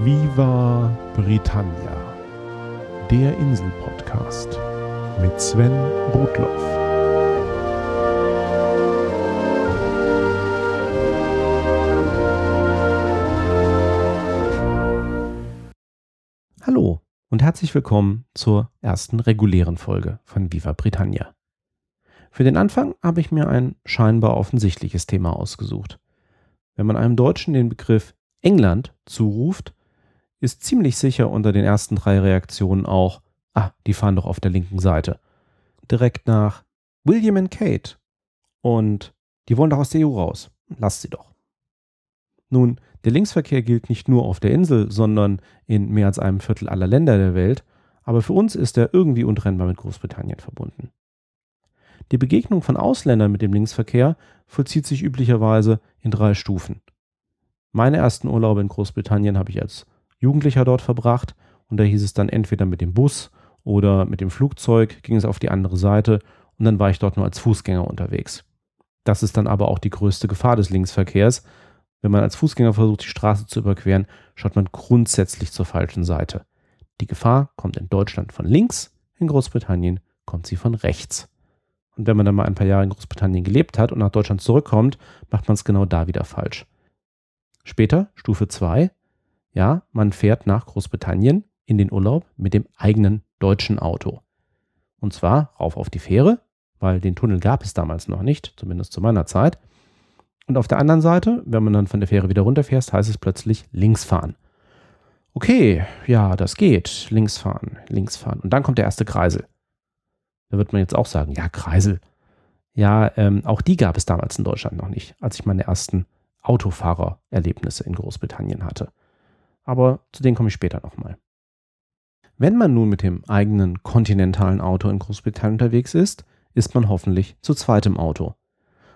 Viva Britannia, der Insel-Podcast mit Sven Rudloff. Hallo und herzlich willkommen zur ersten regulären Folge von Viva Britannia. Für den Anfang habe ich mir ein scheinbar offensichtliches Thema ausgesucht. Wenn man einem Deutschen den Begriff England zuruft, ist ziemlich sicher unter den ersten drei Reaktionen auch, ah, die fahren doch auf der linken Seite. Direkt nach William und Kate. Und die wollen doch aus der EU raus. Lasst sie doch. Nun, der Linksverkehr gilt nicht nur auf der Insel, sondern in mehr als einem Viertel aller Länder der Welt, aber für uns ist er irgendwie untrennbar mit Großbritannien verbunden. Die Begegnung von Ausländern mit dem Linksverkehr vollzieht sich üblicherweise in drei Stufen. Meine ersten Urlaube in Großbritannien habe ich als Jugendlicher dort verbracht und da hieß es dann entweder mit dem Bus oder mit dem Flugzeug ging es auf die andere Seite und dann war ich dort nur als Fußgänger unterwegs. Das ist dann aber auch die größte Gefahr des Linksverkehrs. Wenn man als Fußgänger versucht, die Straße zu überqueren, schaut man grundsätzlich zur falschen Seite. Die Gefahr kommt in Deutschland von links, in Großbritannien kommt sie von rechts. Und wenn man dann mal ein paar Jahre in Großbritannien gelebt hat und nach Deutschland zurückkommt, macht man es genau da wieder falsch. Später, Stufe 2, ja, man fährt nach Großbritannien in den Urlaub mit dem eigenen deutschen Auto. Und zwar rauf auf die Fähre, weil den Tunnel gab es damals noch nicht, zumindest zu meiner Zeit. Und auf der anderen Seite, wenn man dann von der Fähre wieder runterfährt, heißt es plötzlich links fahren. Okay, ja, das geht. Links fahren, links fahren. Und dann kommt der erste Kreisel. Da wird man jetzt auch sagen, ja, Kreisel. Ja, ähm, auch die gab es damals in Deutschland noch nicht, als ich meine ersten Autofahrererlebnisse in Großbritannien hatte. Aber zu denen komme ich später nochmal. Wenn man nun mit dem eigenen kontinentalen Auto in Großbritannien unterwegs ist, ist man hoffentlich zu zweitem Auto.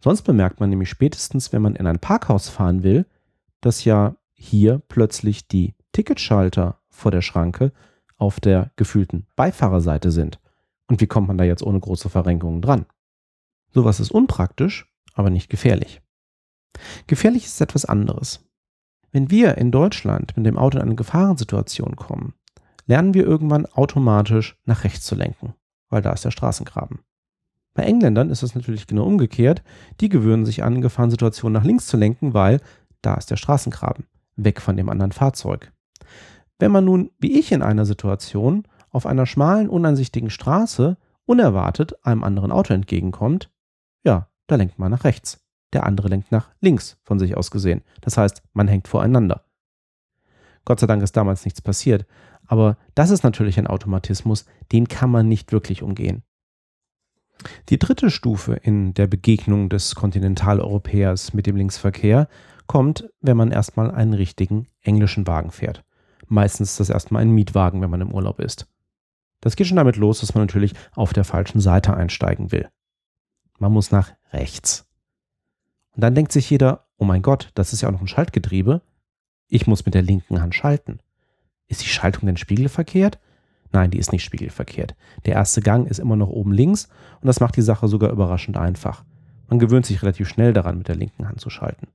Sonst bemerkt man nämlich spätestens, wenn man in ein Parkhaus fahren will, dass ja hier plötzlich die Ticketschalter vor der Schranke auf der gefühlten Beifahrerseite sind. Und wie kommt man da jetzt ohne große Verrenkungen dran? Sowas ist unpraktisch, aber nicht gefährlich. Gefährlich ist etwas anderes. Wenn wir in Deutschland mit dem Auto in eine Gefahrensituation kommen, lernen wir irgendwann automatisch nach rechts zu lenken, weil da ist der Straßengraben. Bei Engländern ist es natürlich genau umgekehrt. Die gewöhnen sich an, Gefahrensituationen nach links zu lenken, weil da ist der Straßengraben, weg von dem anderen Fahrzeug. Wenn man nun, wie ich in einer Situation, auf einer schmalen, uneinsichtigen Straße unerwartet einem anderen Auto entgegenkommt, ja, da lenkt man nach rechts. Der andere lenkt nach links von sich aus gesehen. Das heißt, man hängt voreinander. Gott sei Dank ist damals nichts passiert. Aber das ist natürlich ein Automatismus, den kann man nicht wirklich umgehen. Die dritte Stufe in der Begegnung des Kontinentaleuropäers mit dem Linksverkehr kommt, wenn man erstmal einen richtigen englischen Wagen fährt. Meistens ist das erstmal ein Mietwagen, wenn man im Urlaub ist. Das geht schon damit los, dass man natürlich auf der falschen Seite einsteigen will. Man muss nach rechts. Und dann denkt sich jeder, oh mein Gott, das ist ja auch noch ein Schaltgetriebe. Ich muss mit der linken Hand schalten. Ist die Schaltung denn spiegelverkehrt? Nein, die ist nicht spiegelverkehrt. Der erste Gang ist immer noch oben links und das macht die Sache sogar überraschend einfach. Man gewöhnt sich relativ schnell daran, mit der linken Hand zu schalten.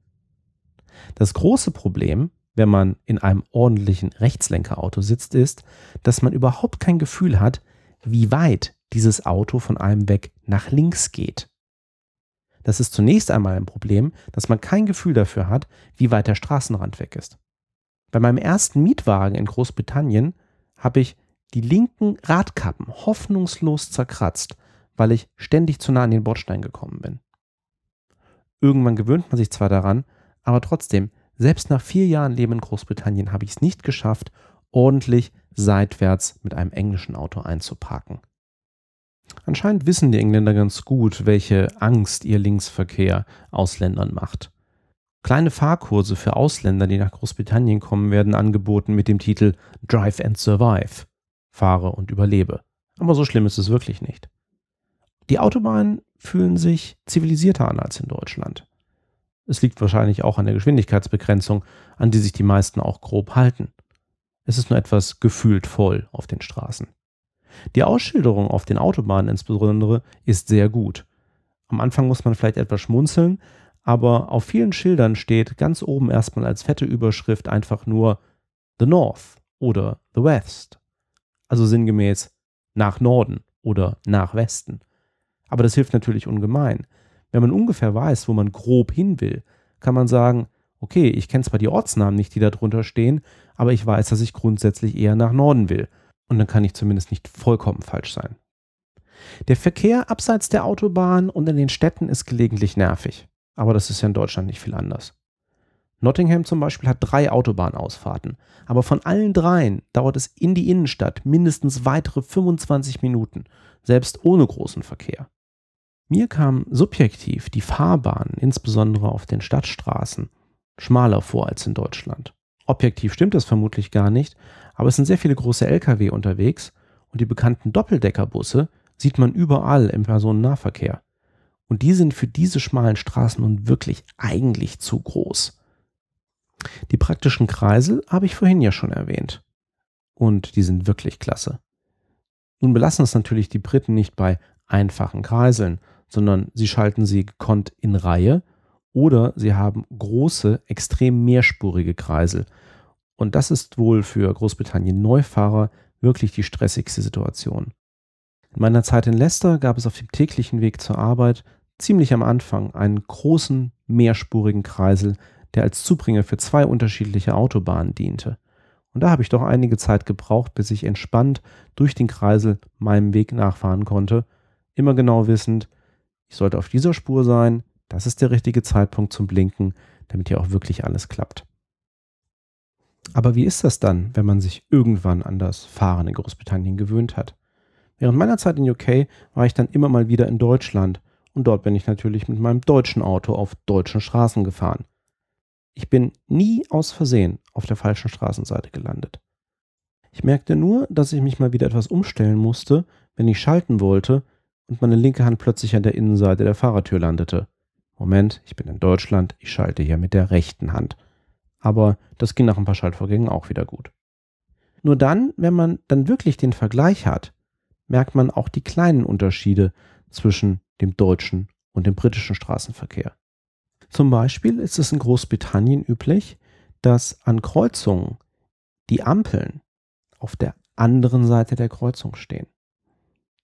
Das große Problem wenn man in einem ordentlichen Rechtslenkerauto sitzt, ist, dass man überhaupt kein Gefühl hat, wie weit dieses Auto von einem weg nach links geht. Das ist zunächst einmal ein Problem, dass man kein Gefühl dafür hat, wie weit der Straßenrand weg ist. Bei meinem ersten Mietwagen in Großbritannien habe ich die linken Radkappen hoffnungslos zerkratzt, weil ich ständig zu nah an den Bordstein gekommen bin. Irgendwann gewöhnt man sich zwar daran, aber trotzdem, selbst nach vier Jahren Leben in Großbritannien habe ich es nicht geschafft, ordentlich seitwärts mit einem englischen Auto einzuparken. Anscheinend wissen die Engländer ganz gut, welche Angst ihr Linksverkehr Ausländern macht. Kleine Fahrkurse für Ausländer, die nach Großbritannien kommen, werden angeboten mit dem Titel Drive and Survive. Fahre und überlebe. Aber so schlimm ist es wirklich nicht. Die Autobahnen fühlen sich zivilisierter an als in Deutschland. Es liegt wahrscheinlich auch an der Geschwindigkeitsbegrenzung, an die sich die meisten auch grob halten. Es ist nur etwas gefühlt voll auf den Straßen. Die Ausschilderung auf den Autobahnen insbesondere ist sehr gut. Am Anfang muss man vielleicht etwas schmunzeln, aber auf vielen Schildern steht ganz oben erstmal als fette Überschrift einfach nur the North oder the West. Also sinngemäß nach Norden oder nach Westen. Aber das hilft natürlich ungemein. Wenn man ungefähr weiß, wo man grob hin will, kann man sagen, okay, ich kenne zwar die Ortsnamen nicht, die da drunter stehen, aber ich weiß, dass ich grundsätzlich eher nach Norden will. Und dann kann ich zumindest nicht vollkommen falsch sein. Der Verkehr abseits der Autobahn und in den Städten ist gelegentlich nervig. Aber das ist ja in Deutschland nicht viel anders. Nottingham zum Beispiel hat drei Autobahnausfahrten, aber von allen dreien dauert es in die Innenstadt mindestens weitere 25 Minuten, selbst ohne großen Verkehr. Mir kam subjektiv die Fahrbahn, insbesondere auf den Stadtstraßen, schmaler vor als in Deutschland. Objektiv stimmt das vermutlich gar nicht, aber es sind sehr viele große Lkw unterwegs und die bekannten Doppeldeckerbusse sieht man überall im Personennahverkehr. Und die sind für diese schmalen Straßen nun wirklich eigentlich zu groß. Die praktischen Kreisel habe ich vorhin ja schon erwähnt. Und die sind wirklich klasse. Nun belassen es natürlich die Briten nicht bei einfachen Kreiseln, sondern sie schalten sie gekonnt in Reihe oder sie haben große, extrem mehrspurige Kreisel. Und das ist wohl für Großbritannien Neufahrer wirklich die stressigste Situation. In meiner Zeit in Leicester gab es auf dem täglichen Weg zur Arbeit ziemlich am Anfang einen großen, mehrspurigen Kreisel, der als Zubringer für zwei unterschiedliche Autobahnen diente. Und da habe ich doch einige Zeit gebraucht, bis ich entspannt durch den Kreisel meinem Weg nachfahren konnte, immer genau wissend, ich sollte auf dieser Spur sein, das ist der richtige Zeitpunkt zum Blinken, damit hier auch wirklich alles klappt. Aber wie ist das dann, wenn man sich irgendwann an das Fahren in Großbritannien gewöhnt hat? Während meiner Zeit in UK war ich dann immer mal wieder in Deutschland und dort bin ich natürlich mit meinem deutschen Auto auf deutschen Straßen gefahren. Ich bin nie aus Versehen auf der falschen Straßenseite gelandet. Ich merkte nur, dass ich mich mal wieder etwas umstellen musste, wenn ich schalten wollte und meine linke Hand plötzlich an der Innenseite der Fahrertür landete. Moment, ich bin in Deutschland, ich schalte hier mit der rechten Hand. Aber das ging nach ein paar Schaltvorgängen auch wieder gut. Nur dann, wenn man dann wirklich den Vergleich hat, merkt man auch die kleinen Unterschiede zwischen dem deutschen und dem britischen Straßenverkehr. Zum Beispiel ist es in Großbritannien üblich, dass an Kreuzungen die Ampeln auf der anderen Seite der Kreuzung stehen.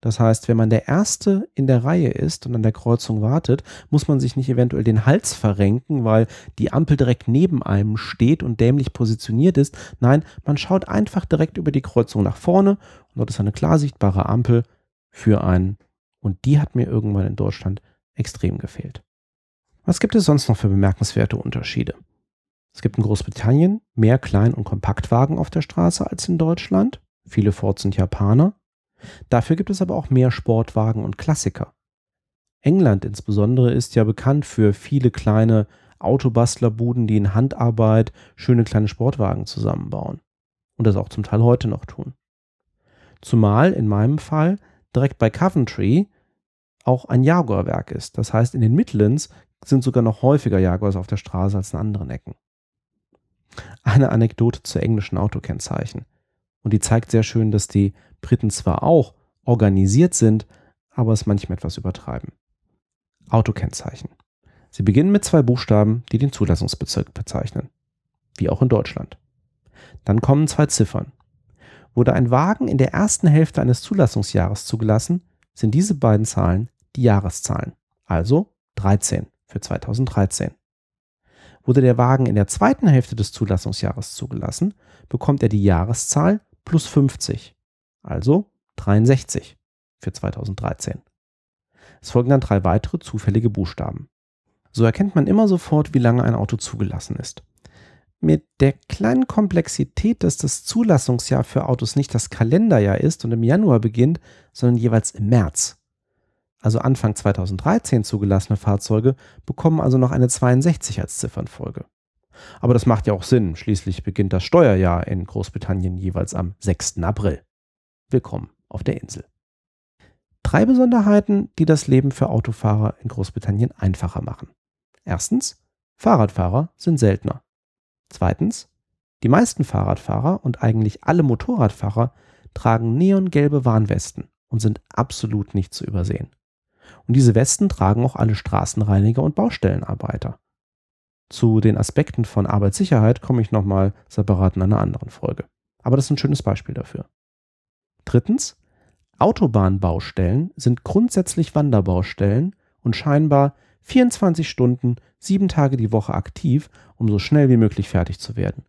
Das heißt, wenn man der Erste in der Reihe ist und an der Kreuzung wartet, muss man sich nicht eventuell den Hals verrenken, weil die Ampel direkt neben einem steht und dämlich positioniert ist. Nein, man schaut einfach direkt über die Kreuzung nach vorne und dort ist eine klar sichtbare Ampel für einen. Und die hat mir irgendwann in Deutschland extrem gefehlt. Was gibt es sonst noch für bemerkenswerte Unterschiede? Es gibt in Großbritannien mehr Klein- und Kompaktwagen auf der Straße als in Deutschland. Viele Ford sind Japaner. Dafür gibt es aber auch mehr Sportwagen und Klassiker. England insbesondere ist ja bekannt für viele kleine Autobastlerbuden, die in Handarbeit schöne kleine Sportwagen zusammenbauen. Und das auch zum Teil heute noch tun. Zumal in meinem Fall direkt bei Coventry auch ein Jaguar-Werk ist. Das heißt, in den Midlands sind sogar noch häufiger Jaguars auf der Straße als in anderen Ecken. Eine Anekdote zu englischen Autokennzeichen. Und die zeigt sehr schön, dass die Briten zwar auch organisiert sind, aber es manchmal etwas übertreiben. Autokennzeichen. Sie beginnen mit zwei Buchstaben, die den Zulassungsbezirk bezeichnen. Wie auch in Deutschland. Dann kommen zwei Ziffern. Wurde ein Wagen in der ersten Hälfte eines Zulassungsjahres zugelassen, sind diese beiden Zahlen die Jahreszahlen. Also 13 für 2013. Wurde der Wagen in der zweiten Hälfte des Zulassungsjahres zugelassen, bekommt er die Jahreszahl plus 50, also 63 für 2013. Es folgen dann drei weitere zufällige Buchstaben. So erkennt man immer sofort, wie lange ein Auto zugelassen ist. Mit der kleinen Komplexität, dass das Zulassungsjahr für Autos nicht das Kalenderjahr ist und im Januar beginnt, sondern jeweils im März also Anfang 2013 zugelassene Fahrzeuge, bekommen also noch eine 62 als Ziffernfolge. Aber das macht ja auch Sinn, schließlich beginnt das Steuerjahr in Großbritannien jeweils am 6. April. Willkommen auf der Insel. Drei Besonderheiten, die das Leben für Autofahrer in Großbritannien einfacher machen. Erstens, Fahrradfahrer sind seltener. Zweitens, die meisten Fahrradfahrer und eigentlich alle Motorradfahrer tragen neongelbe Warnwesten und sind absolut nicht zu übersehen. Und diese Westen tragen auch alle Straßenreiniger und Baustellenarbeiter. Zu den Aspekten von Arbeitssicherheit komme ich nochmal separat in einer anderen Folge. Aber das ist ein schönes Beispiel dafür. Drittens, Autobahnbaustellen sind grundsätzlich Wanderbaustellen und scheinbar 24 Stunden, sieben Tage die Woche aktiv, um so schnell wie möglich fertig zu werden.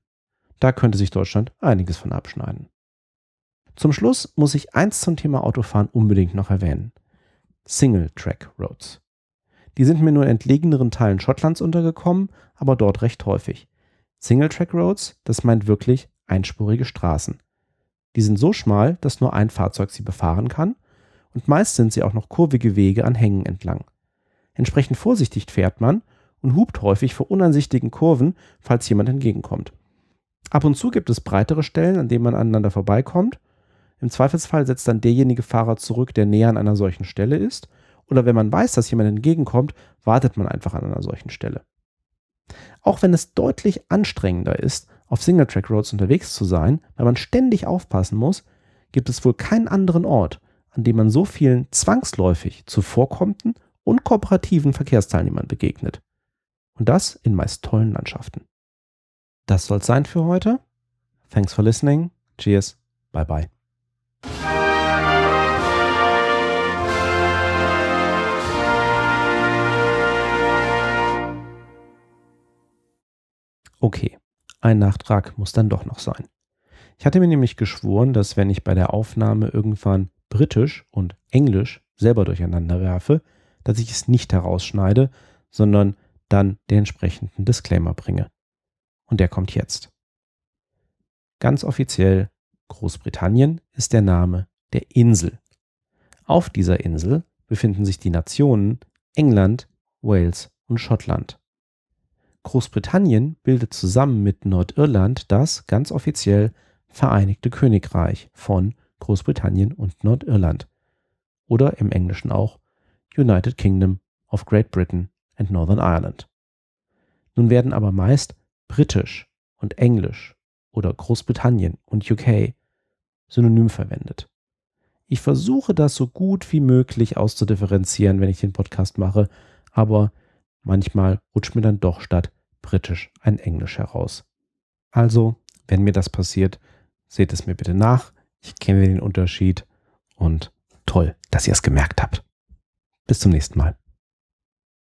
Da könnte sich Deutschland einiges von abschneiden. Zum Schluss muss ich eins zum Thema Autofahren unbedingt noch erwähnen. Single-Track-Roads. Die sind mir nur in entlegeneren Teilen Schottlands untergekommen, aber dort recht häufig. Single-Track-Roads, das meint wirklich einspurige Straßen. Die sind so schmal, dass nur ein Fahrzeug sie befahren kann und meist sind sie auch noch kurvige Wege an Hängen entlang. Entsprechend vorsichtig fährt man und hupt häufig vor uneinsichtigen Kurven, falls jemand entgegenkommt. Ab und zu gibt es breitere Stellen, an denen man aneinander vorbeikommt. Im Zweifelsfall setzt dann derjenige Fahrer zurück, der näher an einer solchen Stelle ist. Oder wenn man weiß, dass jemand entgegenkommt, wartet man einfach an einer solchen Stelle. Auch wenn es deutlich anstrengender ist, auf Single-Track-Roads unterwegs zu sein, weil man ständig aufpassen muss, gibt es wohl keinen anderen Ort, an dem man so vielen zwangsläufig zuvorkommenden und kooperativen Verkehrsteilnehmern begegnet. Und das in meist tollen Landschaften. Das soll's sein für heute. Thanks for listening. Cheers. Bye bye. Okay, ein Nachtrag muss dann doch noch sein. Ich hatte mir nämlich geschworen, dass wenn ich bei der Aufnahme irgendwann Britisch und Englisch selber durcheinander werfe, dass ich es nicht herausschneide, sondern dann den entsprechenden Disclaimer bringe. Und der kommt jetzt. Ganz offiziell, Großbritannien ist der Name der Insel. Auf dieser Insel befinden sich die Nationen England, Wales und Schottland. Großbritannien bildet zusammen mit Nordirland das ganz offiziell Vereinigte Königreich von Großbritannien und Nordirland oder im Englischen auch United Kingdom of Great Britain and Northern Ireland. Nun werden aber meist Britisch und Englisch oder Großbritannien und UK synonym verwendet. Ich versuche das so gut wie möglich auszudifferenzieren, wenn ich den Podcast mache, aber manchmal rutscht mir dann doch statt Britisch ein Englisch heraus. Also, wenn mir das passiert, seht es mir bitte nach. Ich kenne den Unterschied und toll, dass ihr es gemerkt habt. Bis zum nächsten Mal.